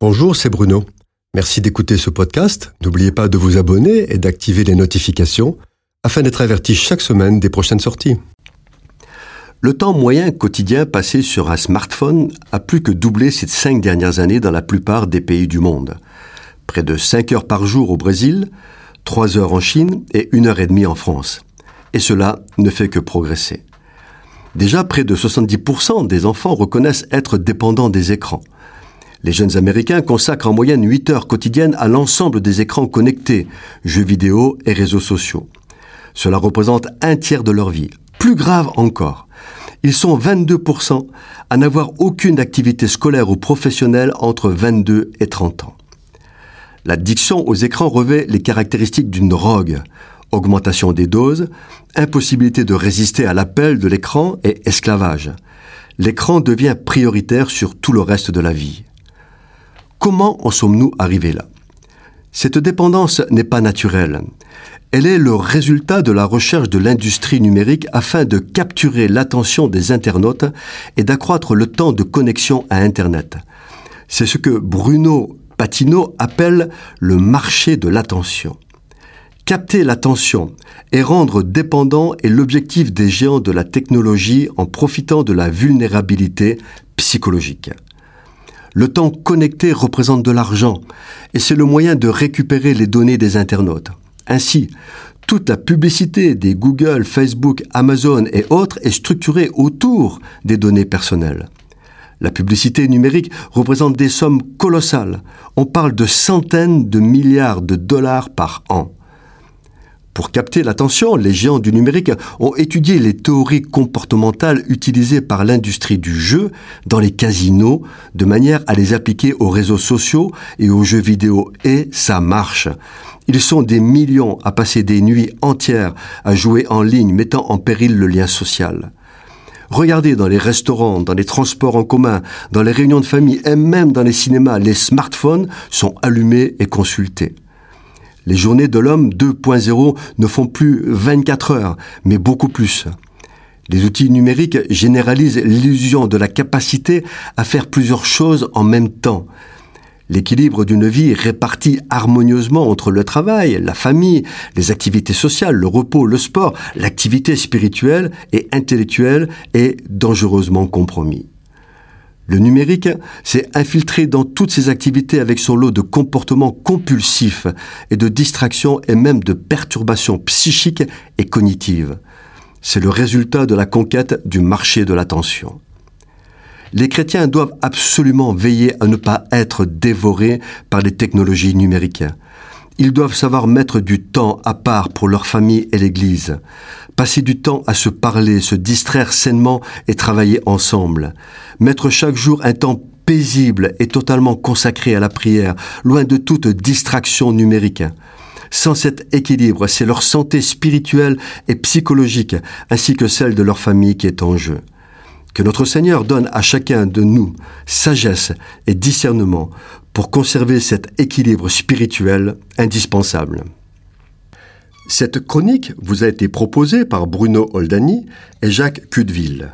Bonjour, c'est Bruno. Merci d'écouter ce podcast. N'oubliez pas de vous abonner et d'activer les notifications afin d'être averti chaque semaine des prochaines sorties. Le temps moyen quotidien passé sur un smartphone a plus que doublé ces cinq dernières années dans la plupart des pays du monde. Près de 5 heures par jour au Brésil, 3 heures en Chine et 1 heure et demie en France. Et cela ne fait que progresser. Déjà, près de 70% des enfants reconnaissent être dépendants des écrans. Les jeunes Américains consacrent en moyenne 8 heures quotidiennes à l'ensemble des écrans connectés, jeux vidéo et réseaux sociaux. Cela représente un tiers de leur vie. Plus grave encore, ils sont 22% à n'avoir aucune activité scolaire ou professionnelle entre 22 et 30 ans. L'addiction aux écrans revêt les caractéristiques d'une drogue. Augmentation des doses, impossibilité de résister à l'appel de l'écran et esclavage. L'écran devient prioritaire sur tout le reste de la vie. Comment en sommes-nous arrivés là? Cette dépendance n'est pas naturelle. Elle est le résultat de la recherche de l'industrie numérique afin de capturer l'attention des internautes et d'accroître le temps de connexion à Internet. C'est ce que Bruno Patino appelle le marché de l'attention. Capter l'attention et rendre dépendant est l'objectif des géants de la technologie en profitant de la vulnérabilité psychologique. Le temps connecté représente de l'argent et c'est le moyen de récupérer les données des internautes. Ainsi, toute la publicité des Google, Facebook, Amazon et autres est structurée autour des données personnelles. La publicité numérique représente des sommes colossales. On parle de centaines de milliards de dollars par an. Pour capter l'attention, les géants du numérique ont étudié les théories comportementales utilisées par l'industrie du jeu dans les casinos de manière à les appliquer aux réseaux sociaux et aux jeux vidéo. Et ça marche. Ils sont des millions à passer des nuits entières à jouer en ligne, mettant en péril le lien social. Regardez dans les restaurants, dans les transports en commun, dans les réunions de famille et même dans les cinémas, les smartphones sont allumés et consultés. Les journées de l'homme 2.0 ne font plus 24 heures, mais beaucoup plus. Les outils numériques généralisent l'illusion de la capacité à faire plusieurs choses en même temps. L'équilibre d'une vie répartie harmonieusement entre le travail, la famille, les activités sociales, le repos, le sport, l'activité spirituelle et intellectuelle est dangereusement compromis. Le numérique s'est infiltré dans toutes ces activités avec son lot de comportements compulsifs et de distractions et même de perturbations psychiques et cognitives. C'est le résultat de la conquête du marché de l'attention. Les chrétiens doivent absolument veiller à ne pas être dévorés par les technologies numériques. Ils doivent savoir mettre du temps à part pour leur famille et l'Église, passer du temps à se parler, se distraire sainement et travailler ensemble, mettre chaque jour un temps paisible et totalement consacré à la prière, loin de toute distraction numérique. Sans cet équilibre, c'est leur santé spirituelle et psychologique, ainsi que celle de leur famille qui est en jeu. Que notre Seigneur donne à chacun de nous sagesse et discernement pour conserver cet équilibre spirituel indispensable. Cette chronique vous a été proposée par Bruno Oldani et Jacques Cudeville.